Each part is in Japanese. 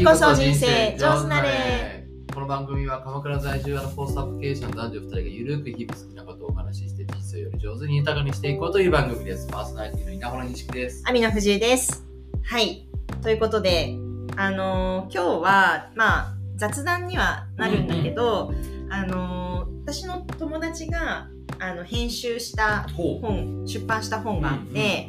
次こそ人生上手なれこの番組は鎌倉在住のポストアップ経営者の男女2人がゆるく日々好きなことをお話しして人生をより上手に豊かにしていこうという番組です。パーソナリティの稲穂の錦です。網野藤井です。はい。ということで、あのー今日は、まあ、雑談にはなるんだけど、あのー私の友達が、あの、編集したほ本、出版した本があって、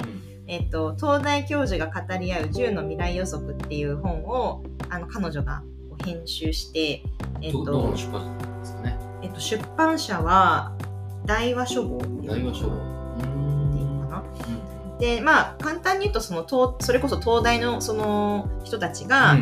えっと、東大教授が語り合う10の未来予測っていう本を、あの、彼女が編集して、えっとの、出版社ですかね？えっと、出版社は、大和書房っていう大和書房。うっていうのかな？うんでまあ簡単に言うとその東それこそ東大のその人たちが、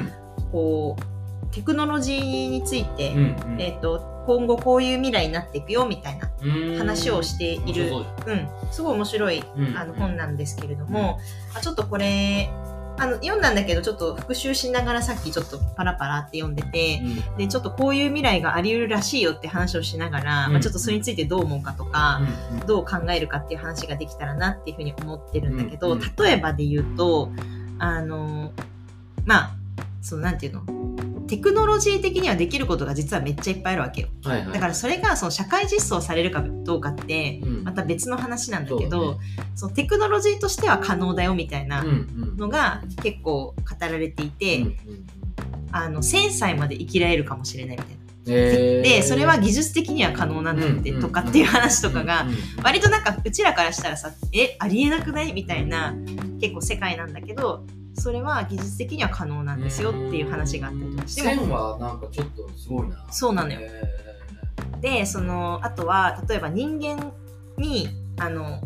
こうテクノロジーについて、うんうん。えっと今後こういう未来になっていくよみたいなうん。話をしている、ううん、すごい面白いあの本なんですけれども、あちょっとこれあの読んだんだけどちょっと復習しながらさっきちょっとパラパラって読んでて、うん。でちょっとこういう未来があり得るらしいよって話をしながら、うん。まあ、ちょっとそれについてどう思うかとか、うん。どう考えるかっていう話ができたらなっていうふうに思ってるんだけど、うん。うん。例えばで言うとあのまあそのなんていうの？テクノロジー的にはできることが実はめっちゃいっぱいあるわけよ。はいはい。だからそれがその社会実装されるかどうかってうん。また別の話なんだけそうど、そのテクノロジーとしては可能だよみたいなのが結構語られていて、うんうん。あの1000歳まで生きられるかもしれないみたいな。でそれは技術的には可能なんだってうんとかっていう話とかが割となんかうちらからしたらさえありえなくないみたいな結構世界なんだけどそれは技術的には可能なんですよっていう話があったりとかして。でも線はなんかちょっとすごいな。そうなのよ。へでそのあとは例えば人間にあの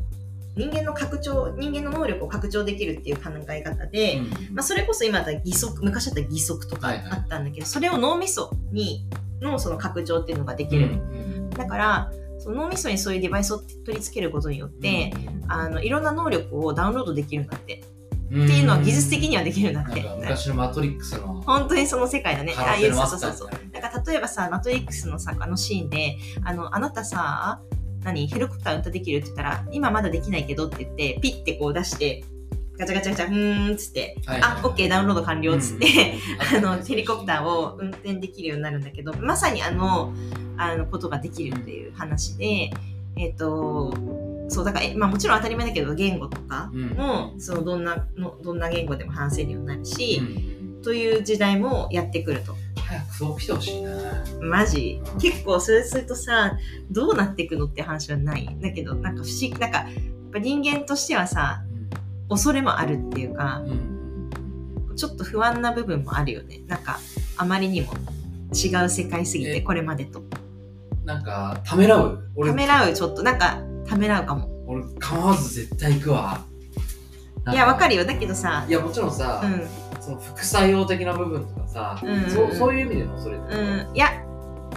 人間の拡張人間の能力を拡張できるっていう考え方で、ーうん。まあ、それこそ今だったら義足昔だったら義足とかはいはい。あったんだけど、それを脳みそにのその拡張っていうのができる、うんだからその脳みそにそういうデバイスを取り付けることによって、あのいろんな能力をダウンロードできるんだって、うんっていうのは技術的にはできるんだって。昔のマトリックスの本当にその世界だね。あマスターそうそうそうなんか例えばさマトリックスのさあのシーンであのあなたさ何？ヘリコプター運転できるって言ったら今まだできないけどって言ってピッてこう出してガチャガチャガチャうーんっつって、はいはいはい。あオッケーダウンロード完了っつって、うん。あのヘリコプターを運転できるようになるんだけどまさにあのあのことができるっていう話でえっ、とそうだから、えまあ、もちろん当たり前だけど言語とかも、そのどんなのどんな言語でも話せるようになるし、うん。という時代もやってくると。早くそう来てほしいな。マジ。結構それするとさどうなっていくのって話はない。だけどなんか不思議なんかやっぱ人間としてはさ恐れもあるっていうかうん。ちょっと不安な部分もあるよね。なんかあまりにも違う世界すぎてえ。これまでと。なんかためらう？俺。ためらうちょっと。なんかためらうかも。俺構わず絶対行くわ。いやわかる。るよ。だけどさいやもちろんさ、うん。その副作用的な部分とかさ、うん。うんうんそうそういう意味でのそれうん。いや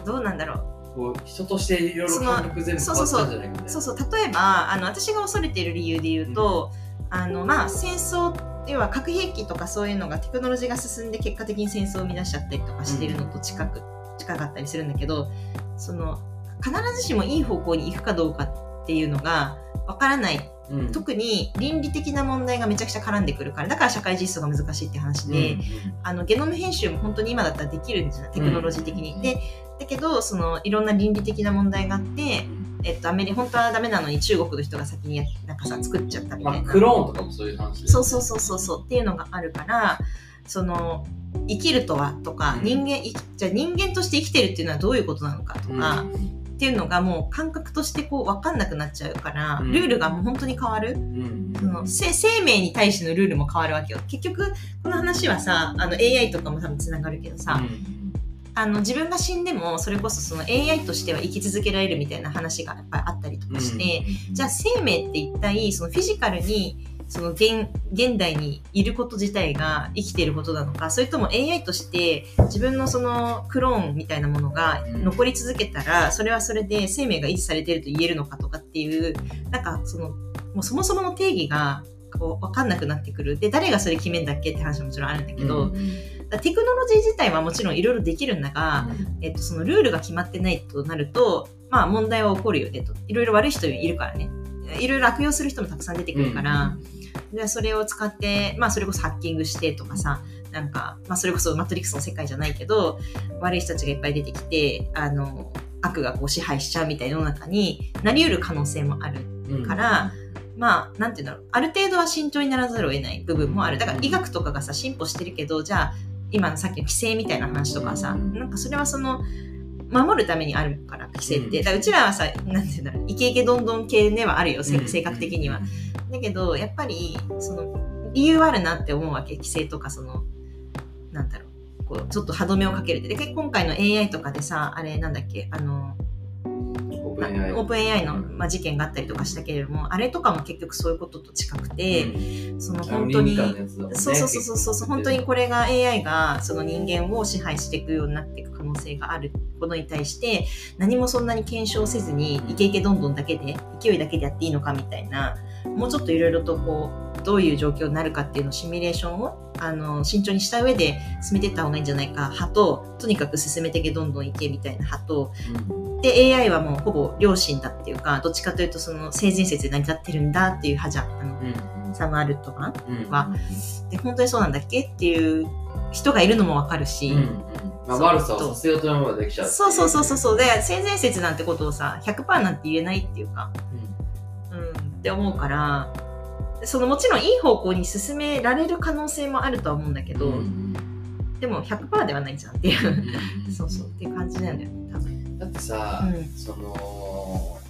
どうなんだろこう人としていろいろ感覚全部変わったんじゃないかみたいうな。そうそう。例えばあの私が恐れている理由で言うと、あのまあ戦争要は核兵器とかそういうのがテクノロジーが進んで結果的に戦争を生み出しちゃったりとかしてるのと近く、近かったりするんだけどその必ずしもいい方向に行くかどうかっていうのがわからない。うん。特に倫理的な問題がめちゃくちゃ絡んでくるからだから社会実装が難しいって話で、うんあのゲノム編集も本当に今だったらできるんじゃないテクノロジー的に。うんでだけどそのいろんな倫理的な問題があって、えっと、アメリ本当はダメなのに中国の人が先にやなんかさ作っちゃったみたいな、まあクローンとかもそういう話でそうそうそうそうそうっていうのがあるからその生きるとはとか、うん。人間いじゃあ人間として生きてるっていうのはどういうことなのかとか、っていうのがもう感覚としてこう分かんなくなっちゃうから、うん。ルールがもう本当に変わる。うん。そのせ生命に対してのルールも変わるわけよ。結局この話はさあの AI とかも多分つながるけどさ、あの自分が死んでもそれこそその AI としては生き続けられるみたいな話がやっぱりあったりとかして、じゃあ生命って一体そのフィジカルにその現現代にいること自体が生きていることなのかそれとも AI として自分のそのクローンみたいなものが残り続けたらそれはそれで生命が維持されていると言えるのかとかっていうなんかそのもうそもそもの定義がこう分かんなくなってくる。で誰がそれ決めんだっけって話ももちろんあるんだけど、だからテクノロジー自体はもちろんいろいろできるんだが、えっと、そのルールが決まってないとなると、まあ問題は起こるよねと。いろいろ悪い人いるからね。いろいろ悪用する人もたくさん出てくるから、でそれを使って、まあそれこそハッキングしてとかさ、なんか、まあ、それこそマトリックスの世界じゃないけど悪い人たちがいっぱい出てきてあの悪がこう支配しちゃうみたいな世の中になりうる可能性もあるから、まあなんていうんだろう。ある程度は慎重にならざるを得ない部分もある。だから医学とかがさ進歩してるけどじゃあ今のさっきの規制みたいな話とかさ、うん。なんかそれはその守るためにあるから規制って、うんだからうちらはさなんていうんだろう。イケイケどんどん系ではあるよ性格的には。だけどやっぱりその理由はあるなって思うわけ規制とかそのなんだろう。こうちょっと歯止めをかけるって。で結構今回の AI とかでさあれなんだっけあのオープン AI の、うんまあ、事件があったりとかしたけれどもあれとかも結局そういうことと近くて、うん。その本当にねそうそうそうそうそうそう本当にこれが AI がその人間を支配していくようになっていく可能性があることに対して何もそんなに検証せずにイケイケどんどんだけで勢いだけでやっていいのかみたいなもうちょっといろいろとこうどういう状況になるかっていうのをシミュレーションをあの慎重にした上で進めていった方がいいんじゃないか。派ととにかく進めてけどんどんいけみたいな派とうん。で AI はもうほぼ良心だっていうかどっちかというとその性善説で成り立ってるんだっていう派じゃん。あのうんサム・アルトマンうんはで本当にそうなんだっけっていう人がいるのもわかるし、まあ、そう。悪さをさせようと思えばできちゃうそうそうそうそうそう。で性善説なんてことをさ100%なんて言えないっていうか、うん、って思うからそのもちろんいい方向に進められる可能性もあるとは思うんだけど、うんうんでも100%ではないじゃんっていう、うんそうそうっていう感じなんだよね多分。だってさ、うん。その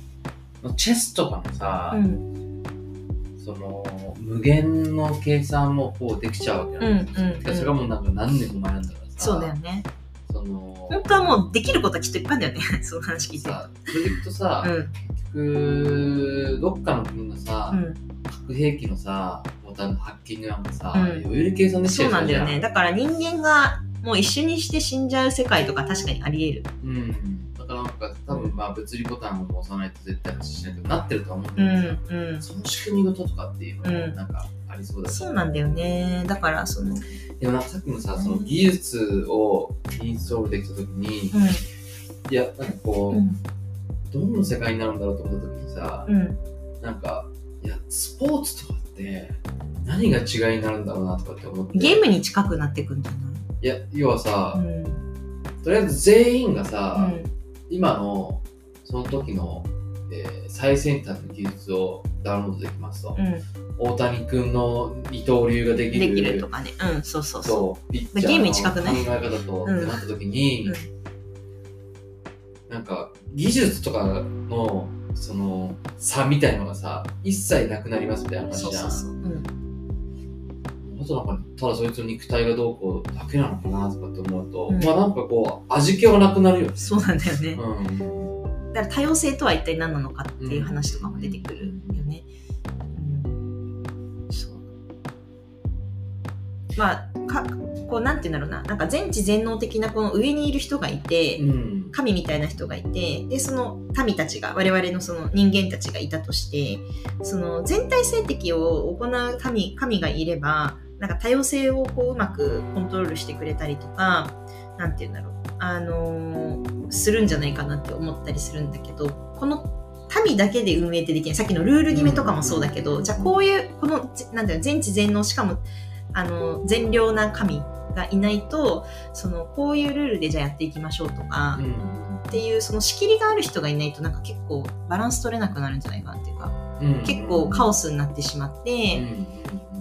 チェスとかもさ、うん。その無限の計算もこうできちゃうわけなんですよ、うんうんうん。それがもうなんか何年も前なんだからさ。そうだよねその本当はもうできることはきっといっぱいあるんだよね。その話聞いて。さそれでいくとさ、うん。結局どっかの国のさ、うん。核兵器のさボタンのハッキングなんかさ、うん。余裕で計算できちゃそううなんだよね。じだから人間がもう一緒にして死んじゃう世界とか確かにあり得る。うん。だからなんか多分まあ物理ボタンを押さないと絶対発信しないとかなってるとは思うんだうけどさ、んうん。その仕組み事とかっていうのうん。もなんかありそうだし、そうなんだよね。だからその、うん、でもなんかさっきのさその技術をインストールできた時に、いやなんかこう、うん、どんな世界になるんだろうと思った時にさ、うん、なんかいやスポーツとかって何が違いになるんだろうなとかって思って。ゲームに近くなってくんじゃい？や要はさ、ないうん、とりあえず全員がさ、うん、今のその時の、えー最先端の技術をダウンロードできますと、うん、大谷君の二刀流ができる。できるとかね。うん、そうそうそそうピッチャーのゲームに近くない。考え方と、うんってなった時に、うん。なんか技術とかのその差みたいのがさ一切なくなりますみたいなう。話じゃん。そうそうそう。うん、あとなんかただそいつの肉体がどうこうだけなのかなとかって思うと、うん。まあなんかこう味気はなくなるよね。そうなんだよね。うんだから多様性とは一体何なのかっていう話とかも出てくるよね。うん、そう。まあ、かこうなんて言うんだろうな、なんか全知全能的なこの上にいる人がいて、うん神みたいな人がいてでその民たちが我々のその人間たちがいたとしてその全体性的を行う神神がいればなんか多様性をこううまくコントロールしてくれたりとかなんて言うんだろうあのーするんじゃないかなって思ったりするんだけどこの民だけで運営ってできない。さっきのルール決めとかもそうだけど、じゃあこういうこのぜなんだろう全知全能しかもあの善良な神がいないとそのこういうルールでじゃあやっていきましょうとか、っていうその仕切りがある人がいないとなんか結構バランス取れなくなるんじゃないかなっていうか、うん。結構カオスになってしまって、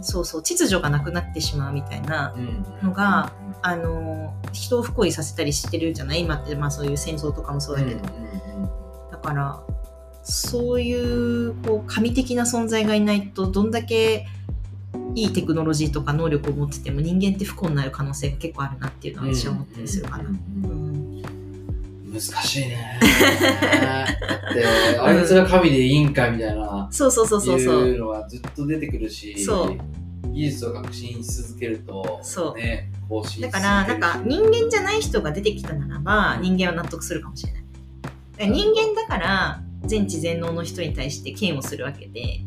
そうそう秩序がなくなってしまうみたいなのがあの人を不幸にさせたりしてるじゃない？今ってまあそういう戦争とかもそうだけど、だからそういうこう神的な存在がいないとどんだけいいテクノロジーとか能力を持ってても人間って不幸になる可能性が結構あるなっていうのは私は思ったりするかな。うん難しいね。だってあいつが神でいいんかみたいな。そうそうそうそうそう。いうのはずっと出てくるし。そう技術を革新し続けるとそう。ね更新しだからなんか人間じゃない人が出てきたならば人間は納得するかもしれない。だから人間だから全知全能の人に対して嫌悪するわけで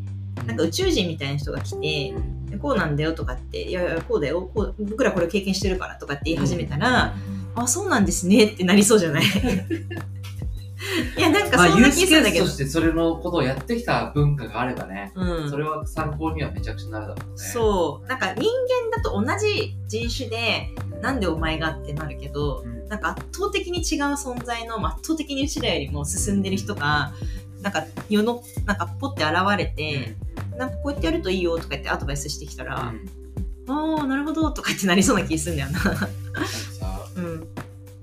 なんか宇宙人みたいな人が来てこうなんだよとかっていやいやこうだよこう僕らこれを経験してるからとかって言い始めたら、あそうなんですねってなりそうじゃない？いや、なんかまあ、そんな気するんだけどと。してそれのことをやってきた文化があればね、うんそれは参考にはめちゃくちゃなるだろうね。そう。なんか人間だと同じ人種で、なんでお前がってなるけど、うん。なんか圧倒的に違う存在の圧倒的にうちらよりも進んでる人が、なんか世の、なんかポッて現れて、なんかこうやってやるといいよとか言ってアドバイスしてきたうん、ら、うんああ、なるほどとかってなりそうな気するんだよな。なんかさ、うん。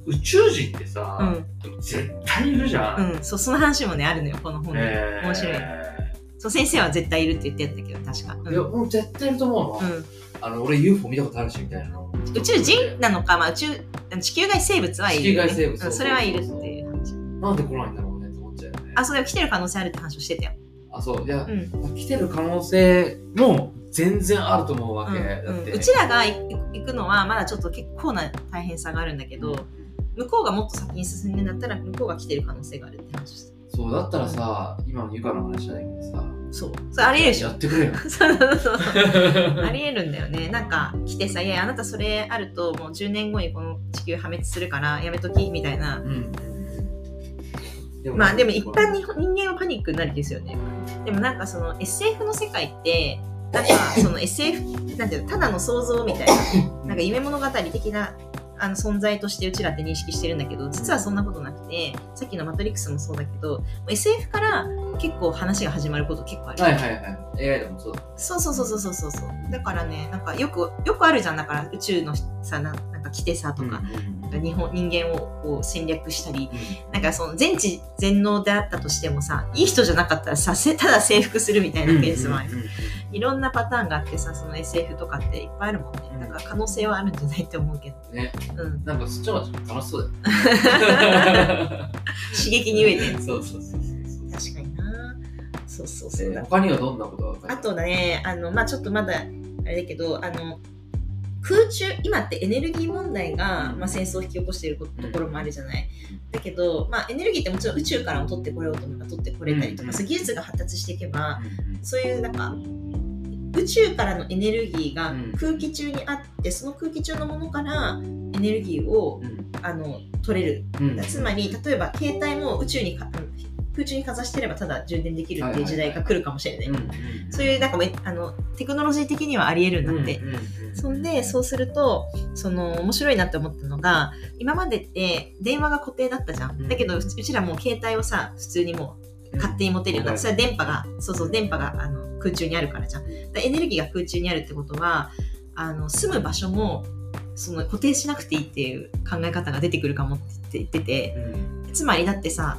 宇宙人ってさ、うん。絶対いるじゃん。うん。そう、その話もね、あるのよ、この本に。えー面白いそう、先生は絶対いるって言ってんだけど、確か。うんいや、もう絶対いると思うの。うんあの、俺 UFO 見たことあるし、みたいなの。宇宙人なのか、まあ、宇宙、地球外生物はいる、地球外生物うんそれはいるっていう話。なんで来ないんだろうねって思っちゃうよね。あ、それは来てる可能性あるって話をしてたよ。あ、そう。いや、うん。来てる可能性も全然あると思うわけ。うんうんうちらが行くのはまだちょっと結構な大変さがあるんだけど、向こうがもっと先に進んでんだったら向こうが来てる可能性があるって話をしてそう、だったらさ、今のゆかの話じゃないけどさ、そう。それありえるでしょ。やってくれよ。そうそうそうありえるんだよね。なんか来てさ「いやあなたそれあるともう10年後にこの地球破滅するからやめとき」みたいな。うん。でまあでも一般に人間はパニックになるんですよね。でもなんかその SF の世界ってなんかその SF なんていうのただの想像みたいななんか夢物語的なあの存在としてうちらって認識してるんだけど実はそんなことなくてさっきの「マトリックス」もそうだけど SF から結構話が始まること結構ある、はいはいはい。AI でもそうだ。そうそうそうそうそうそうだからねなんかよくよくあるじゃん。だから宇宙のさななんか来てさとか、なんか日本人間をこう戦略したり。なんかその全知全能であったとしてもさいい人じゃなかったらさせただ征服するみたいなケースもある、うんうんうんいろんなパターンがあってさその SF とかっていっぱいあるもんね。だから可能性はあるんじゃないって思うけど、ね、うん、なんかそっちの方が楽しそうだよ。刺激に飢えて そうそうそうそう。確かにな。そうそうそう。だ、他にはどんなことがあとねあのまあちょっとまだあれだけどあの空中今ってエネルギー問題が、まあ、戦争を引き起こしていることころもあるじゃない、だけど、まあ、エネルギーってもちろん宇宙からも取ってこれようと思えば取ってこれたりとか、う技術が発達していけばそういうなんか宇宙からのエネルギーがうん。空気中にあって、その空気中のものからエネルギーをあの取れる。つまり例えば携帯も宇宙にか空中にかざしてればただ充電できるっていう時代が来るかもしれない,、そういうなんかめあのテクノロジー的にはありえるんだって、そんでそうするとその面白いなって思ったのが今までって電話が固定だったじゃん、うん。だけどうちうちらもう携帯をさ普通にもう勝手に持てるようになそれは電波がそうそう電波があの空中にあるからじゃん。エネルギーが空中にあるってことはあの住む場所もその固定しなくていいっていう考え方が出てくるかもって言っててうん。つまりだってさ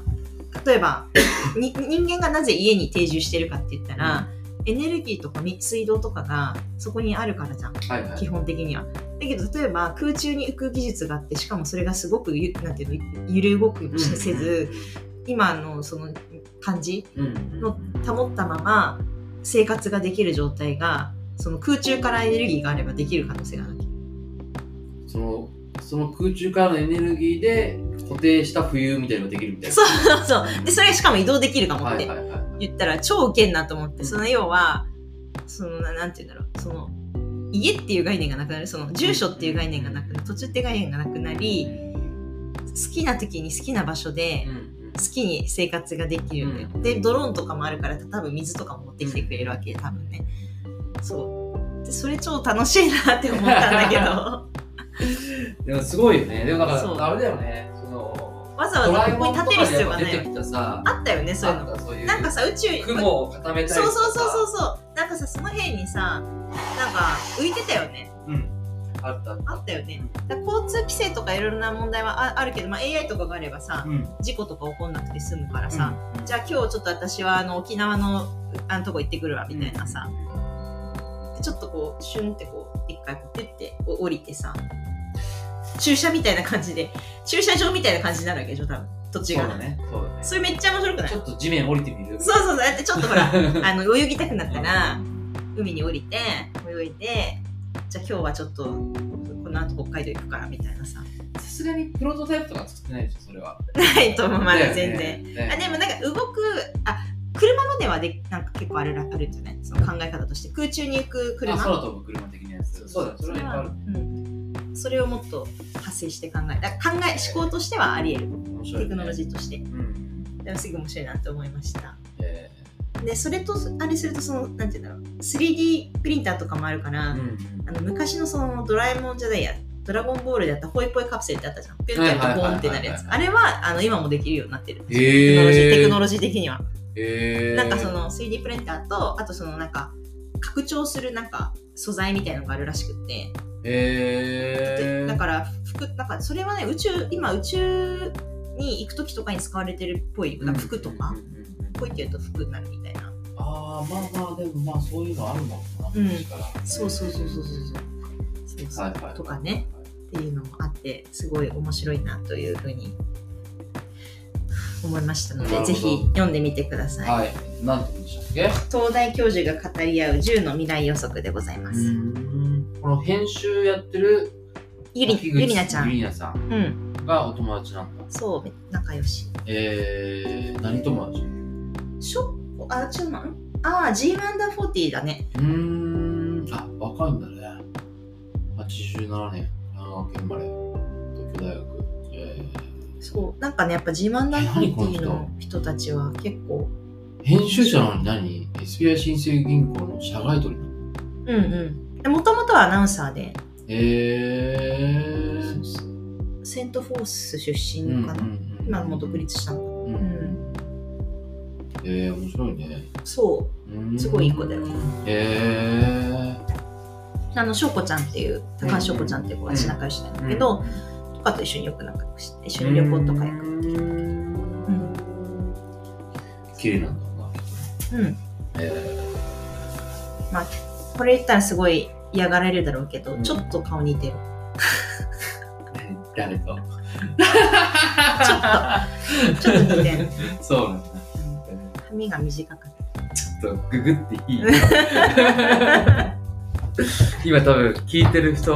例えば に人間がなぜ家に定住してるかって言ったら、エネルギーとかみ水道とかがそこにあるからじゃん。はいはい。基本的には。だけど例えば空中に浮く技術があってしかもそれがすごくゆなんていうの揺れ動くもせず、今のその感じの保ったまま生活ができる状態がその空中からエネルギーがあればできる可能性がある。そのその空中からのエネルギーで固定した冬みたいなのができるみたいな。そうそうそう。で、それしかも移動できるかもって。言ったら超ウケんなと思って、その要は、そのななんて言うんだろう、その家っていう概念がなくなる、その住所っていう概念がなくなる、土地って概念がなくなり、好きな時に好きな場所でうんうん好きに生活ができるんだよ。うんで、ドローンとかもあるから、多分水とかも持ってきてくれるわけ、多分ね。そう。でそれ超楽しいなって思ったんだけど、でもすごいよね。でもだそうから、あれだよね。その、わざわざここに立てる必要がないあったよね、そういうの。なんかさ、宇宙雲を固めたりそうそうそうそうそう。なんかさ、その辺にさ、なんか浮いてたよね。うん。あったあった。よね。交通規制とかいろいろな問題はああるけど、まあ、AI とかがあればさ、うん。事故とか起こんなくて済むからさ、うんじゃあ今日ちょっと私はあの沖縄のあのとこ行ってくるわみたいなさ、でちょっとこうシュンってこう一回こうピュッてお降りてさ駐車みたいな感じで駐車場みたいな感じになるわけでしょ多分土地がそうだね。そうだね。それめっちゃ面白くない？ちょっと地面降りてみる？そうそうそうだってちょっとほらあ あの泳ぎたくなったら海に降りて泳いでじゃあ今日はちょっとこの後北海道行くからみたいなさ。さすがにプロトタイプとか作ってないでしょ、それは。ないと思うまだ全然、ね。あでもなんか動くあ車まではでなんか結構あるらあるんじゃない？その考え方として。空中に行く車？あ空飛ぶ車的なやつ。そうだよ、それはある。うん、それをもっと発生して考えだ考え思考としてはあり得る。ね。テクノロジーとして。うん。でもすごい面白いなと思いました。えでそれとあれするとそのなんていうんだろう。3D プリンターとかもあるから、ーうん。あの昔のそのドラえもんじゃないやドラゴンボールでやったホイポイカプセルってあったじゃん。ピュンってやボーンってなるやつ。あれはあの今もできるようになってる。テクノロジー。テクノロジー的には。えー、なんかその 3D プリンターとあとそのなんか拡張するなんか素材みたいなのがあるらしくって、えー、だから服なんかそれはね宇宙今宇宙に行く時とかに使われてるっぽい服とかポいって言うと服になるみたいな。ああまあまあでもまあそういうのあるもんな、うん、そうそうそうそうそうそう。そう、とかね。っていうのもあってすごい面白いなというふうに。思いましたのでぜひ読んでみてください。はい、なんて言うんでしたっけ？東大教授が語り合う10の未来予測でございます。この編集やってるゆりゆりなちゃん。ゆりなさん。がお友達なんだ。そう仲良し。えー、何友達？ショッコあちょっと待って。ああ G マンダー40だね。うーん。あ若いんだね。87年神奈川県生まれ東京大学。えそうなんかねやっぱ G マンダーえ何この40人の人たちは結構。ー、編集者なのに何 ?SBI 新生銀行の社外取りなの？うんうん。もともとはアナウンサーで。えー、セントフォース出うんうん身かな、今もう独立したのえー、面白いね。そう。すごいいい子だよえあの翔子ちゃんっていう高橋翔子ちゃんっていう子が仲良しなんだー、けど、とかと一緒によく仲良くして一緒に旅行とか行く。うん。綺麗なんだなうん。えこれ言ったらすごい嫌がられるだろうけど、うん。ちょっと顔似てる。ー、誰と？ちょっと。似てる。そうなんだ髪が短かっちょっとググっていい？今多分聞いてる人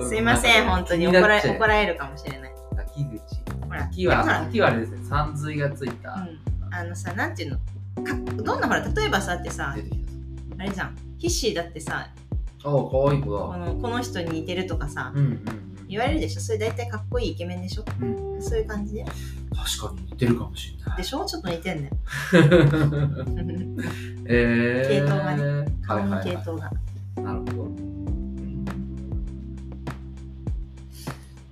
たすいません本当に。怒られ怒られるかもしれない。秋口。ほら。秋ほらは。秋はあれですね三髄がついた、うん、あのさなんていうの？かどんなほら例えばさってさあれじゃん。ヒッシーだってさあ可愛い子だ。このこの人に似てるとかさうんうん言われるでしょ？それ大体かっこいいイケメンでしょ？うん、うん、そういう感じで。確かに似てるかもしれない。でしょ？ちょっと似てんね えー、系統がね。顔のはいはい。はい系統が、なるほど。うん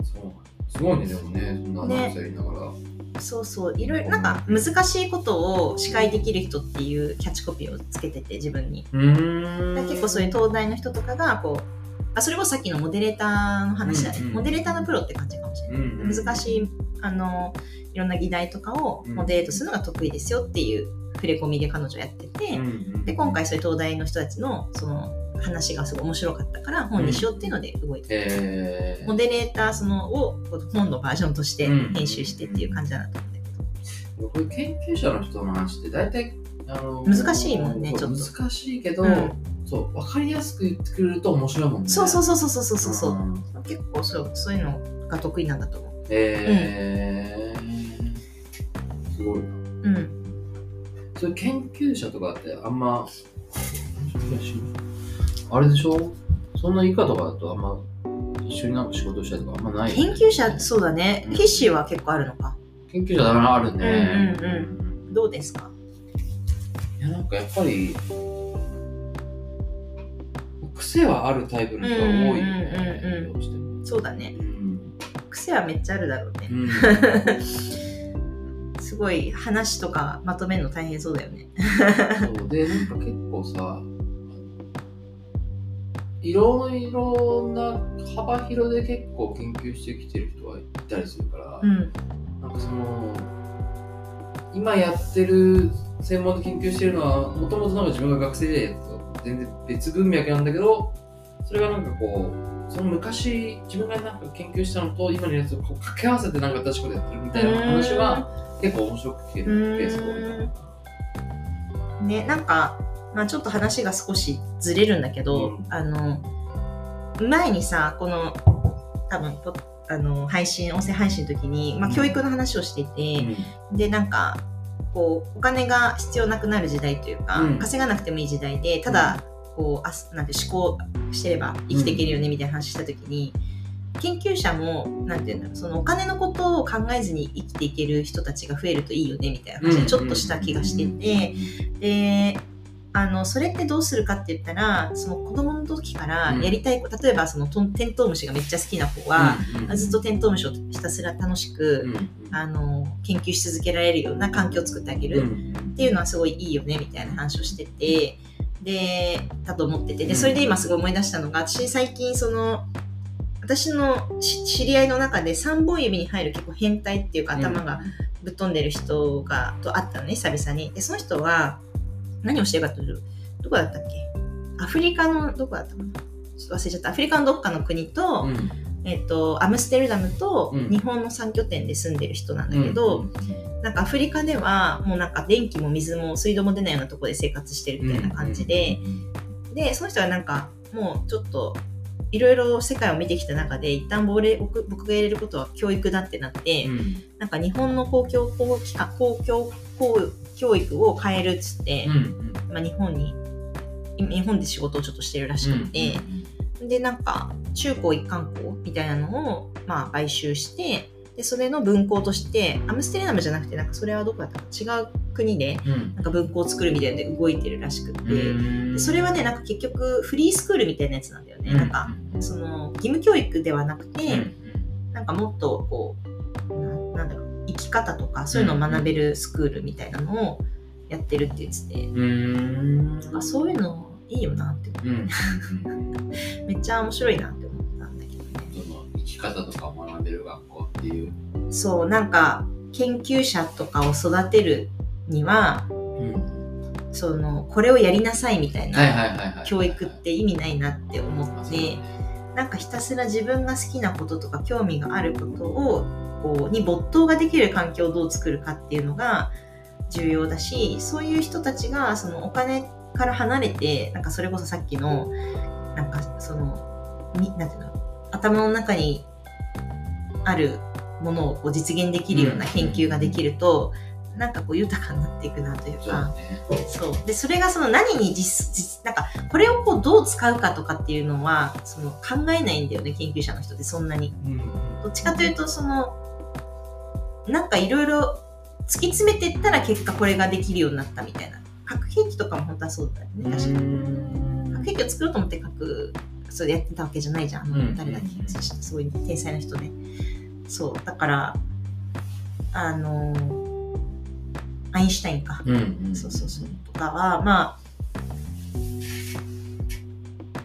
そう。すごいね、でもね、そんなアナウンサーやりながら。そうそう。いろいろなんか難しいことを司会できる人っていうキャッチコピーをつけてて自分に。うーん。で結構そういう東大の人とかがこうあそれこそさっきのモデレーターの話だね、うんうん。モデレーターのプロって感じかもしれない、うんうん難しいあのいろんな議題とかをモデレートするのが得意ですよっていう触れ込みで彼女やってて、うんうんで今回そういう東大の人たちのその話がすごい面白かったから本にしようっていうので動いてえー。モデレーターそのを本のバージョンとしてうん編集してっていう感じだなと思うんだけど、こういう研究者の人の話って大体あの難しいもんねちょっと。難しいけど、うんそう分かりやすく言ってくれると面白いもんね。そうそうそうそうそうそうそう、ん。結構そうそういうのが得意なんだと思う。えー。すごいな。うん。そういう研究者とかってあんまあれでしょ？そんな以下とかだとあんま一緒になんか仕事したりとかあんまないよね。研究者そうだね。うん。は結構あるのか。研究者だなあるね。うんうん。どうですか？いやなんかやっぱり癖はあるタイプの人が多いようんうんうんねうんどうしてもそうだね。うん。癖はめっちゃあるだろうね。うん。すごい話とかまとめるの大変そうだよね。そう。でなんか結構さいろいろな幅広で結構研究してきてる人はいたりするから、うん。なんかその今やってる専門で研究してるのはもともと自分が学生でやっ全然別文脈なんだけどそれがなんかこうその昔自分がなんか研究したのと今のやつをこう掛け合わせてなんか新しいことやってるみたいな話は結構面白く聞けるケースが多いかなねなんか、まあ、ちょっと話が少しずれるんだけど、うん。あの前にさこの多分ポあの配信音声配信の時に、まあ、うん。教育の話をしていて、でなんかこうお金が必要なくなる時代というか、うん。稼がなくてもいい時代でただこうあすなんて思考してれば生きていけるよねみたいな話した時に、研究者もなんていうんだろうそのお金のことを考えずに生きていける人たちが増えるといいよねみたいな話でちょっとした気がしてて、であのそれってどうするかって言ったらその子供の時からやりたい、例えばそのテントウムシがめっちゃ好きな子は、ずっとテントウムシをひたすら楽しく、あの研究し続けられるような環境を作ってあげる。っていうのはすごいいいよねみたいな話をしててでだと思ってて。でそれで今すごい思い出したのが私最近その私の知り合いの中で3本指に入る結構変態っていうか頭がぶっ飛んでる人がと会ったのね久々に。でその人は何をしてるかというとどこだったっけ？アフリカのどこだったかな？ちょっと忘れちゃった。アフリカのどっかの国と、うん、えっと、アムステルダムと日本の3拠点で住んでる人なんだけど、うん、なんかアフリカではもうなんか電気も水も水道も出ないようなところで生活してるみたいな感じで、でその人はなんかもうちょっといろいろ世界を見てきた中で一旦僕僕が入れることは教育だってなって、うん、なんか日本の公共公公共教育を変えるっつって、うんうん、まあ、日本に日本で仕事をちょっとしてるらしくて、うんうん、でなんか中高一貫校みたいなのを、まあ、買収してでそれの分校としてアムステルダムじゃなくてなんかそれはどこだったか違う国でなんか分校を作るみたいなで動いてるらしくて、うん、それはねなんか結局フリースクールみたいなやつなんだよね、うん、なんかその義務教育ではなくて、うん、なんかもっとこうなんだろう生き方とかそういうのを学べるスクールみたいなのをやってるって言ってて、うん、そういうのいいよなって思って、めっちゃ面白いなって思ったんだけどね。生き方とかを学べる学校っていう。そうなんか研究者とかを育てるには、うん、そのこれをやりなさいみたいな教育って意味ないなって思って、なんかひたすら自分が好きなこととか興味があることをこうに没頭ができる環境をどう作るかっていうのが重要だしそういう人たちがそのお金から離れてなんかそれこそさっきのなんかそのになんていうの頭の中にあるものをこう実現できるような研究ができると、うん、なんかこう豊かになっていくなというか。そう、ね、でそれがその何に実実なんかこれをこうどう使うかとかっていうのはその考えないんだよね研究者の人ってそんなに、うん、どっちかというとそのなんかいろいろ突き詰めていったら結果これができるようになったみたいな。核兵器とかも本当はそうだよね。確かに。核兵器を作ろうと思って核それやってたわけじゃないじゃん、うん、誰だっけそういう天才な人ねそう。だからあのアインシュタインか、うんうん、そうそうそう。とかはまあ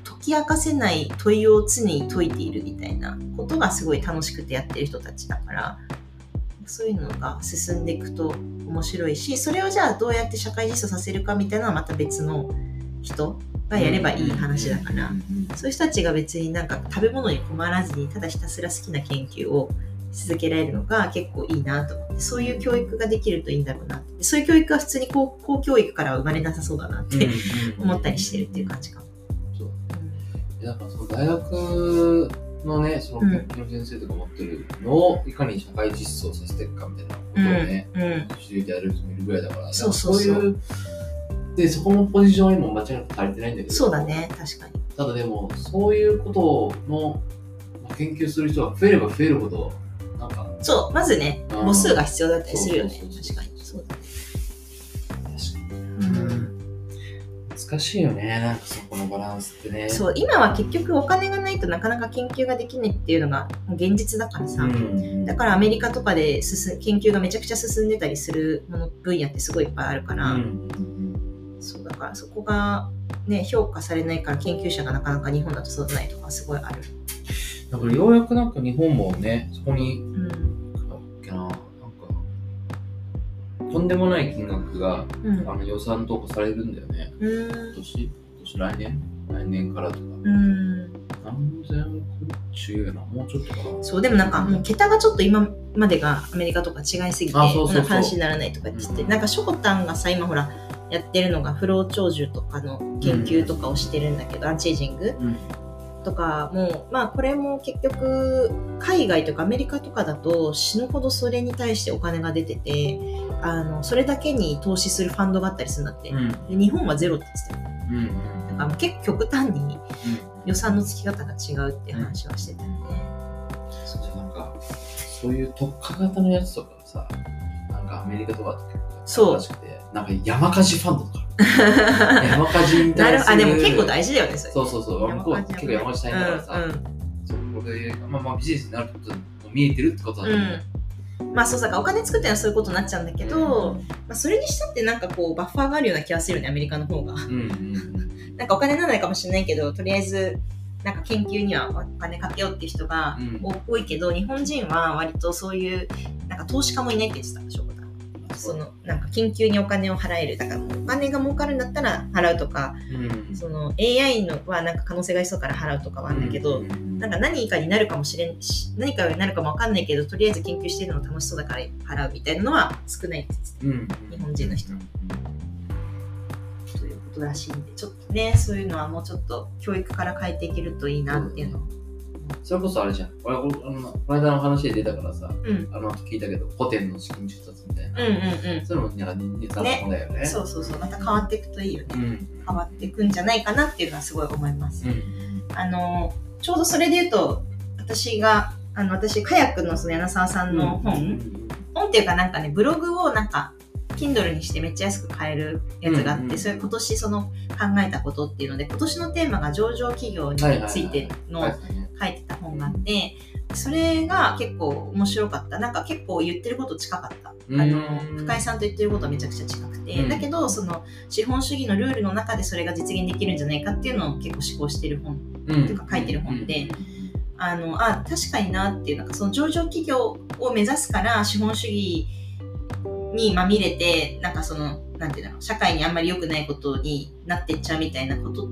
解き明かせない問いを常に解いているみたいなことがすごい楽しくてやってる人たちだからそういうのが進んでいくと面白いしそれをじゃあどうやって社会実装させるかみたいなのはまた別の人がやればいい話だから、そういう人たちが別になんか食べ物に困らずにただひたすら好きな研究を続けられるのが結構いいなと思ってそういう教育ができるといいんだろうなって。そういう教育は普通に高校教育からは生まれなさそうだなって思ったりしてるっていう感じかも。そう。うん、なんかその大学のね、そのの先生とか持ってるのを、いかに社会実装させていくかみたいなことをね、うん、教えてやる人もいるぐらいだから、そうそうそういう、で、そこのポジションにも間違いなく足りてないんだけど、そうだね、確かに。ただでも、そういうことの研究する人が増えれば増えるほど、なんか。そう、まずね、母数が必要だったりするよね、確かに。そうだ難しいよね。なんかそこのバランスってね。そう今は結局お金がないとなかなか研究ができないっていうのが現実だからさ、うん、だからアメリカとかで進研究がめちゃくちゃ進んでたりするもの分野ってすごいいっぱいあるから、うん、そうだからそこがね評価されないから研究者がなかなか日本だと育たないとかすごいある。だからようやくなんか日本もねそこに、うんとんでもない金額が、うん、あの予算投下されるんだよね。今年？今年来年？来年からとか。うん。何千億？中やな、もうちょっとかな。そう、でもなんか、もう桁がちょっと今までがアメリカとか違いすぎて、こんな話にならないとかって言って、うん、なんかショコタンがさ、今ほら、やってるのが不老長寿とかの研究とかをしてるんだけど、うん、アンチエイジング、とかもまあこれも結局海外とかアメリカとかだと死ぬほどそれに対してお金が出ててあのそれだけに投資するファンドがあったりするんだって、うん、で日本はゼロって言ってたよ、うん、だから結構極端に予算のつき方が違うって話はしてたよね、そうなんかそういう特化型のやつとかさメリカとかって結構そう。らしくてなんか山火事ファンドとか。山火事にな対するるあでも結構大事だよねそれ。そうそうそう。向こうは結構山火事大変だからさ、うんうん。そうこれまあまあビジネスになることも見えてるってことだと思う、うん、まあそうさお金作ってのはそういうことになっちゃうんだけど、まあ、それにしたってなんかこうバッファーがあるような気がするよねアメリカの方が。うんうん なんかお金ならないかもしれないけどとりあえずなんか研究にはお金かけようっていう人がうん。多いけど、日本人は割とそういうなんか投資家もいないって言ってた翔子さんそのなんか研究にお金を払えるだからお金が儲かるんだったら払うとかうん。その AI のはなんか可能性がありそうから払うとかはあるんだけど、うん。なんか何かになるかもしれんし何かになるかもわかんないけどとりあえず研究してるの楽しそうだから払うみたいなのは少ないって言ってうん。日本人の人。ということらしいんでちょっとねそういうのはもうちょっと教育から変えていけるといいなっていうのをそれこそあれじゃん。俺俺あのこの間の話で出たからさうん。あの後聞いたけどホテルの資金調達みたいな、うんうんうん。そういうのもなんか似たものだよね。そうそうそう。また変わっていくといいよね。うん。変わっていくんじゃないかなっていうのはすごい思います、うんあのちょうどそれで言うと私があの私カヤックのその柳沢さんの本、本っていうかなんかねブログをなんか Kindle にしてめっちゃ安く買えるやつがあって、うんうんそれ今年その考えたことっていうので今年のテーマが上場企業についてのはい書いてた本があってそれが結構面白かった。なんか結構言ってること近かった。あのうん深井さんと言ってることはめちゃくちゃ近くて、うん。だけどその資本主義のルールの中でそれが実現できるんじゃないかっていうのを結構思考してる本。うん。ていうか書いてる本で。あのあ確かになっていうなんかその上場企業を目指すから資本主義にまみれてなんかそのなんていうの社会にあんまり良くないことになってっちゃうみたいなこと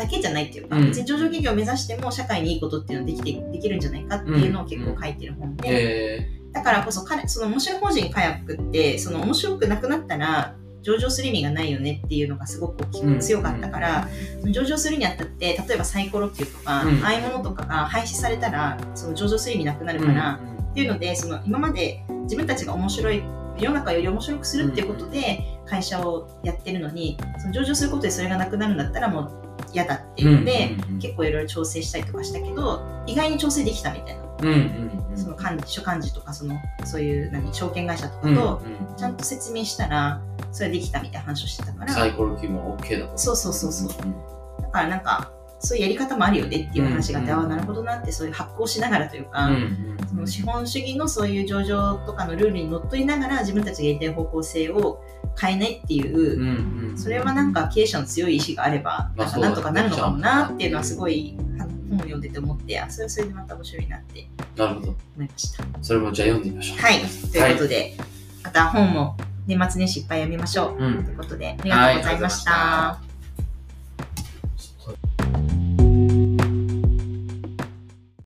だけじゃないっていうか、うん。別に上場企業を目指しても社会にいいことっていうのはできてできるんじゃないかっていうのを結構書いてる本で、えだからこそ彼その面白い法人カヤックってその面白くなくなったら上場する意味がないよねっていうのがすごく強かったから、上場するにあたって例えばサイコロ級とか、うん。ああいうものとかが廃止されたらその上場する意味なくなるから、っていうのでその今まで自分たちが面白い世の中より面白くするっていうことで会社をやってるのにその上場することでそれがなくなるんだったらもう嫌だっていうので、結構いろいろ調整したりとかしたけど意外に調整できたみたいな、うんうんうん。その幹事所幹事とかそのそういう何証券会社とかうんとうん。ちゃんと説明したらそれできたみたいな話をしてたから、サイコロ級も OK だとそうそうそうそう。うんだからなんかそういうやり方もあるよねっていう話があって、うんああなるほどなってそういう発行しながらというか、うん。その資本主義のそういう上場とかのルールにのっとりながら自分たちがやりたい方向性を変えないっていう、うんうん。それはなんか経営者の強い意志があればまあなんかなんとかなるのかもなっていうのはすごい本を読んでて思ってあそれはそれでまた面白いなってなるほど。思いました。それもじゃあ読んでみましょう。はい。ということで、また本も年末年始いっぱい読みましょう。うん。ということでありがとうございました